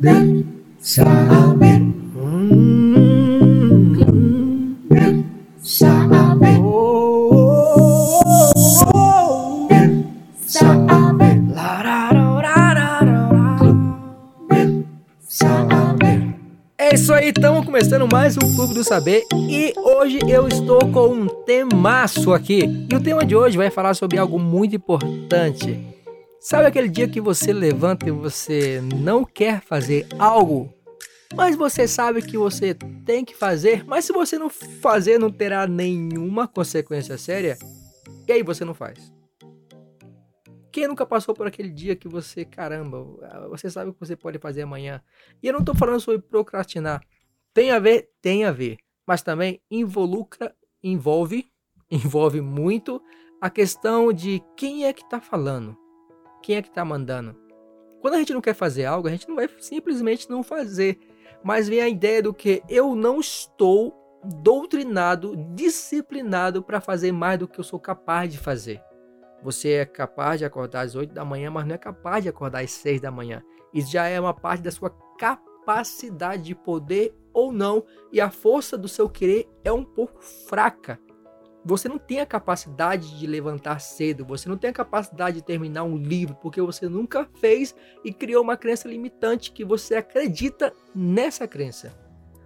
saber. É isso aí, estamos começando mais um Clube do Saber e hoje eu estou com um temaço aqui. E o tema de hoje vai falar sobre algo muito importante. Sabe aquele dia que você levanta e você não quer fazer algo, mas você sabe que você tem que fazer, mas se você não fazer não terá nenhuma consequência séria? E aí você não faz. Quem nunca passou por aquele dia que você, caramba, você sabe o que você pode fazer amanhã? E eu não estou falando sobre procrastinar. Tem a ver? Tem a ver. Mas também involucra, envolve, envolve muito a questão de quem é que está falando. Quem é que está mandando? Quando a gente não quer fazer algo, a gente não vai simplesmente não fazer. Mas vem a ideia do que eu não estou doutrinado, disciplinado para fazer mais do que eu sou capaz de fazer. Você é capaz de acordar às 8 da manhã, mas não é capaz de acordar às 6 da manhã. Isso já é uma parte da sua capacidade de poder ou não, e a força do seu querer é um pouco fraca. Você não tem a capacidade de levantar cedo, você não tem a capacidade de terminar um livro, porque você nunca fez e criou uma crença limitante que você acredita nessa crença.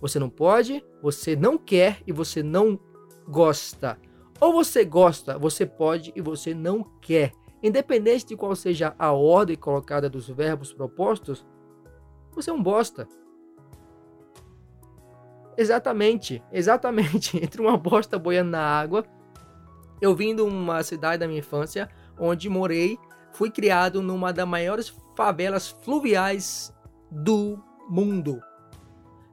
Você não pode, você não quer e você não gosta. Ou você gosta, você pode e você não quer. Independente de qual seja a ordem colocada dos verbos propostos, você é um bosta. Exatamente, exatamente. Entre uma bosta boiando na água. Eu vim de uma cidade da minha infância, onde morei, fui criado numa das maiores favelas fluviais do mundo.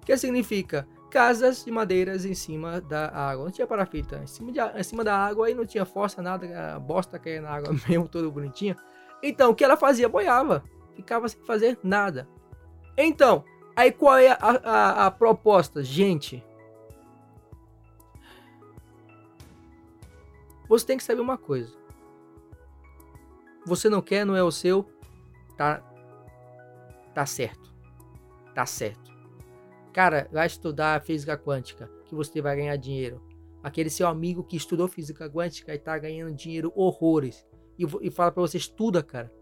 Que significa casas de madeiras em cima da água. Não tinha parafita. Em cima, de, em cima da água aí não tinha força, nada, bosta caía na água mesmo, todo bonitinho. Então, o que ela fazia? Boiava. Ficava sem fazer nada. Então, Aí qual é a, a, a proposta? Gente, você tem que saber uma coisa. Você não quer, não é o seu, tá, tá certo. Tá certo. Cara, vai estudar física quântica, que você vai ganhar dinheiro. Aquele seu amigo que estudou física quântica e tá ganhando dinheiro horrores. E, e fala para você, estuda, cara.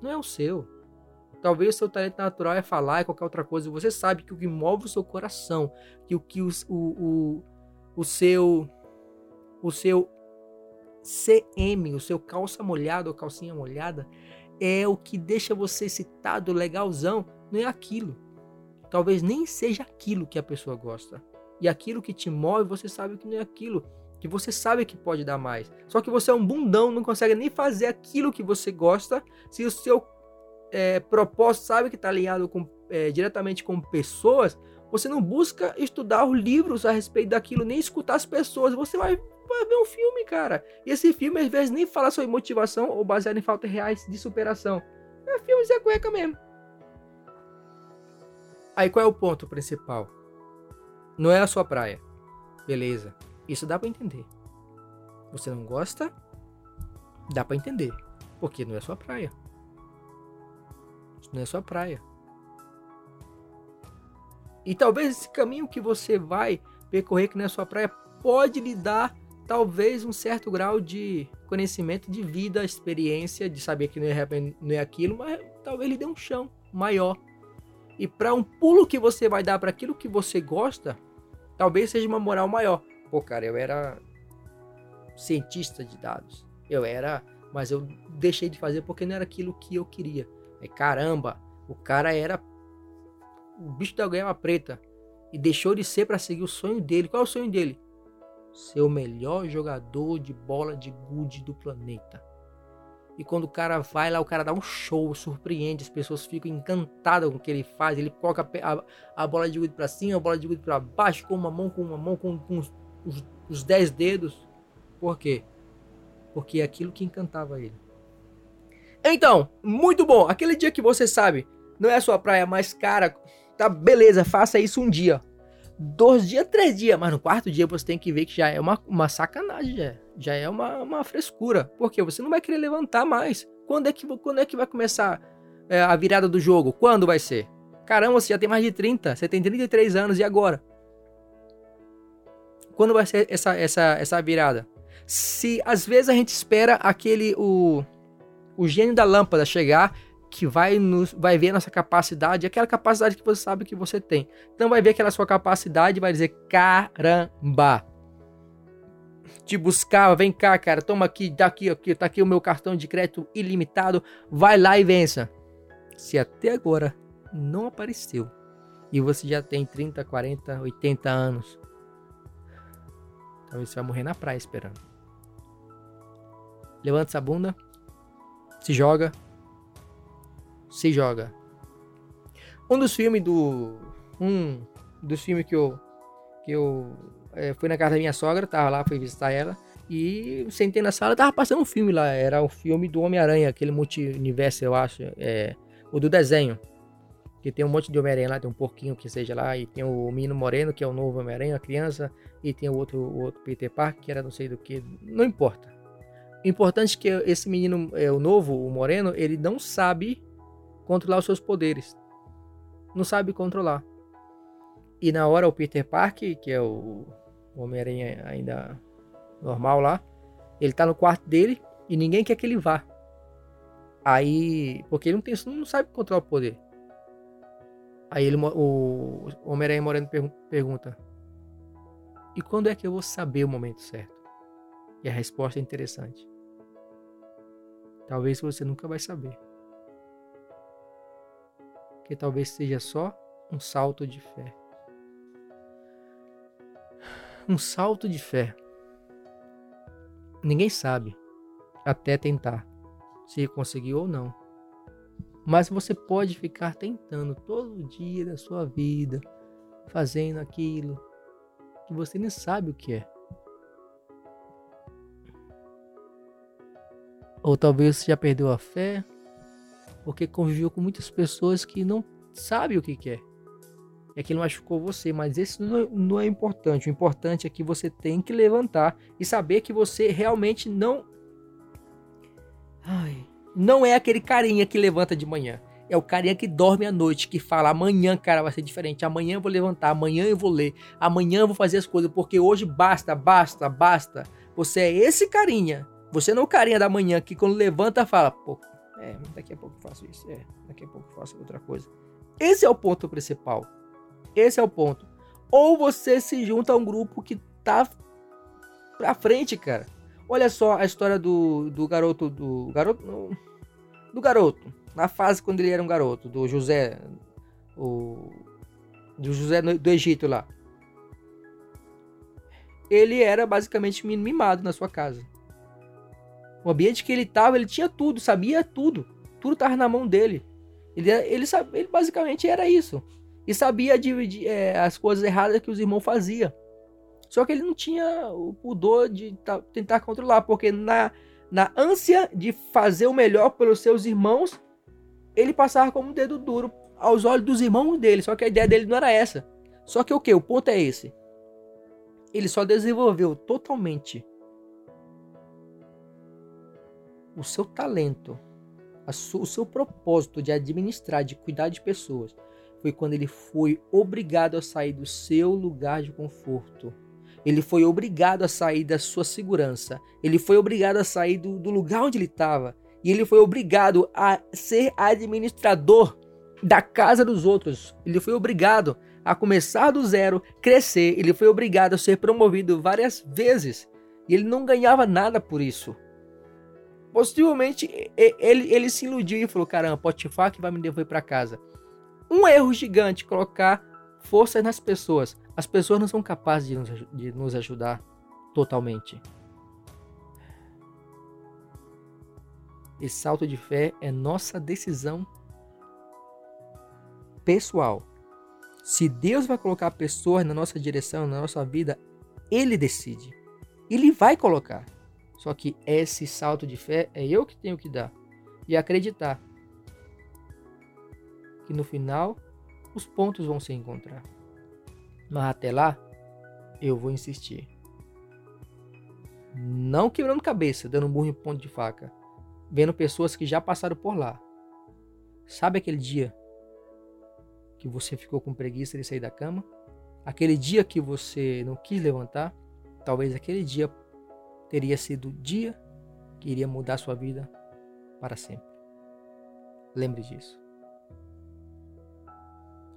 Não é o seu. Talvez o seu talento natural é falar e qualquer outra coisa. Você sabe que o que move o seu coração, que o que o, o, o seu o seu CM, o seu calça molhada ou calcinha molhada, é o que deixa você excitado, legalzão, não é aquilo. Talvez nem seja aquilo que a pessoa gosta. E aquilo que te move, você sabe que não é aquilo. Que você sabe que pode dar mais. Só que você é um bundão, não consegue nem fazer aquilo que você gosta se o seu é, propósito, sabe que está alinhado com, é, diretamente com pessoas, você não busca estudar os livros a respeito daquilo, nem escutar as pessoas. Você vai, vai ver um filme, cara. E esse filme, às vezes, nem fala sobre motivação ou baseado em faltas reais de superação. É filme Zé Cueca mesmo. Aí qual é o ponto principal? Não é a sua praia. Beleza. Isso dá para entender. Você não gosta? Dá para entender. Porque não é a sua praia não é sua praia. E talvez esse caminho que você vai percorrer que não é sua praia pode lhe dar talvez um certo grau de conhecimento de vida, experiência, de saber que não é, não é aquilo, mas talvez lhe dê um chão maior. E para um pulo que você vai dar para aquilo que você gosta, talvez seja uma moral maior. Pô, cara, eu era cientista de dados. Eu era, mas eu deixei de fazer porque não era aquilo que eu queria. É caramba, o cara era o bicho da goiaba preta e deixou de ser para seguir o sonho dele. Qual é o sonho dele? Ser o melhor jogador de bola de gude do planeta. E quando o cara vai lá, o cara dá um show, surpreende, as pessoas ficam encantadas com o que ele faz. Ele coloca a, a bola de gude para cima, a bola de gude para baixo, com uma mão, com uma mão, com, com os, os, os dez dedos. Por quê? Porque é aquilo que encantava ele. Então, muito bom. Aquele dia que você sabe, não é a sua praia, mas cara, tá beleza, faça isso um dia. Dois dias, três dias, mas no quarto dia você tem que ver que já é uma, uma sacanagem, já, já é uma, uma frescura. Porque você não vai querer levantar mais. Quando é que, quando é que vai começar é, a virada do jogo? Quando vai ser? Caramba, você já tem mais de 30, você tem 33 anos, e agora? Quando vai ser essa, essa, essa virada? Se às vezes a gente espera aquele, o, o gênio da lâmpada chegar que vai, nos, vai ver a nossa capacidade, aquela capacidade que você sabe que você tem. Então vai ver aquela sua capacidade e vai dizer: caramba! Te buscar, vem cá, cara, toma aqui, daqui, aqui, tá aqui o meu cartão de crédito ilimitado, vai lá e vença. Se até agora não apareceu e você já tem 30, 40, 80 anos, talvez você vai morrer na praia esperando. Levanta essa bunda, se joga, se joga. Um dos filmes do. Um dos filmes que eu. Que eu é, fui na casa da minha sogra, tava lá, fui visitar ela. E sentei na sala, tava passando um filme lá. Era o filme do Homem-Aranha, aquele multi-universo, eu acho. É, o do desenho. Que tem um monte de Homem-Aranha lá, tem um porquinho que seja lá. E tem o Menino Moreno, que é o novo Homem-Aranha, a criança. E tem o outro, o outro Peter Parker, que era não sei do que. Não importa. Importante que esse menino, é, o novo, o Moreno, ele não sabe controlar os seus poderes. Não sabe controlar. E na hora o Peter Parker, que é o Homem-Aranha ainda normal lá, ele tá no quarto dele e ninguém quer que ele vá. Aí, porque ele não tem, não sabe controlar o poder. Aí ele, o Homem-Aranha Moreno pergunta: E quando é que eu vou saber o momento certo? E a resposta é interessante. Talvez você nunca vai saber que talvez seja só um salto de fé. Um salto de fé. Ninguém sabe até tentar se conseguiu ou não. Mas você pode ficar tentando todo dia da sua vida, fazendo aquilo que você nem sabe o que é. Ou talvez já perdeu a fé, porque conviveu com muitas pessoas que não sabem o que quer. É que machucou você, mas isso não, é, não é importante. O importante é que você tem que levantar e saber que você realmente não. Ai, não é aquele carinha que levanta de manhã. É o carinha que dorme à noite, que fala: amanhã, cara, vai ser diferente. Amanhã eu vou levantar, amanhã eu vou ler, amanhã eu vou fazer as coisas, porque hoje basta, basta, basta. Você é esse carinha. Você não é o carinha da manhã que quando levanta fala: pô, é, daqui a pouco faço isso. É, daqui a pouco faço outra coisa. Esse é o ponto principal. Esse é o ponto. Ou você se junta a um grupo que tá pra frente, cara. Olha só a história do, do garoto. Do garoto. Do garoto. Na fase quando ele era um garoto. Do José. O, do José do Egito lá. Ele era basicamente mimado na sua casa. O ambiente que ele estava, ele tinha tudo, sabia tudo. Tudo estava na mão dele. Ele, ele, ele basicamente era isso. E sabia dividir é, as coisas erradas que os irmãos faziam. Só que ele não tinha o pudor de tentar controlar, porque na, na ânsia de fazer o melhor pelos seus irmãos, ele passava como um dedo duro aos olhos dos irmãos dele. Só que a ideia dele não era essa. Só que o que? O ponto é esse. Ele só desenvolveu totalmente o seu talento, o seu propósito de administrar, de cuidar de pessoas, foi quando ele foi obrigado a sair do seu lugar de conforto. Ele foi obrigado a sair da sua segurança. Ele foi obrigado a sair do, do lugar onde ele estava. E ele foi obrigado a ser administrador da casa dos outros. Ele foi obrigado a começar do zero, crescer. Ele foi obrigado a ser promovido várias vezes. E ele não ganhava nada por isso. Possivelmente ele, ele se iludiu e falou: caramba, Potifar que vai me devolver para casa. Um erro gigante colocar força nas pessoas. As pessoas não são capazes de nos, de nos ajudar totalmente. Esse salto de fé é nossa decisão pessoal. Se Deus vai colocar pessoas na nossa direção, na nossa vida, Ele decide. Ele vai colocar. Só que esse salto de fé é eu que tenho que dar e acreditar que no final os pontos vão se encontrar. Mas até lá, eu vou insistir. Não quebrando cabeça, dando burro em ponto de faca. Vendo pessoas que já passaram por lá. Sabe aquele dia que você ficou com preguiça de sair da cama? Aquele dia que você não quis levantar? Talvez aquele dia teria sido o dia que iria mudar sua vida para sempre. Lembre disso.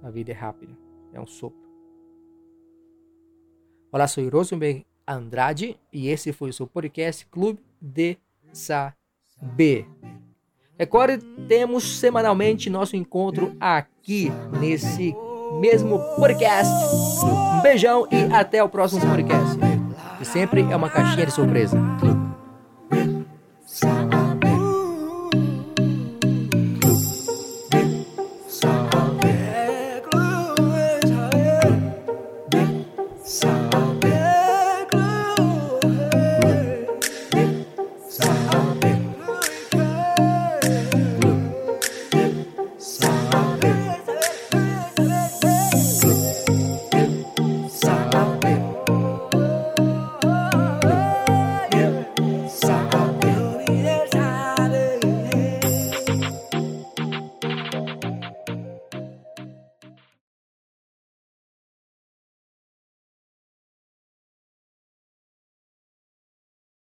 A vida é rápida, é um sopro. Olá, sou Rosenberg Andrade e esse foi o seu podcast Clube de Saber. Recorde, temos semanalmente nosso encontro aqui nesse mesmo podcast. Um beijão e até o próximo podcast. E sempre é uma caixinha de surpresa.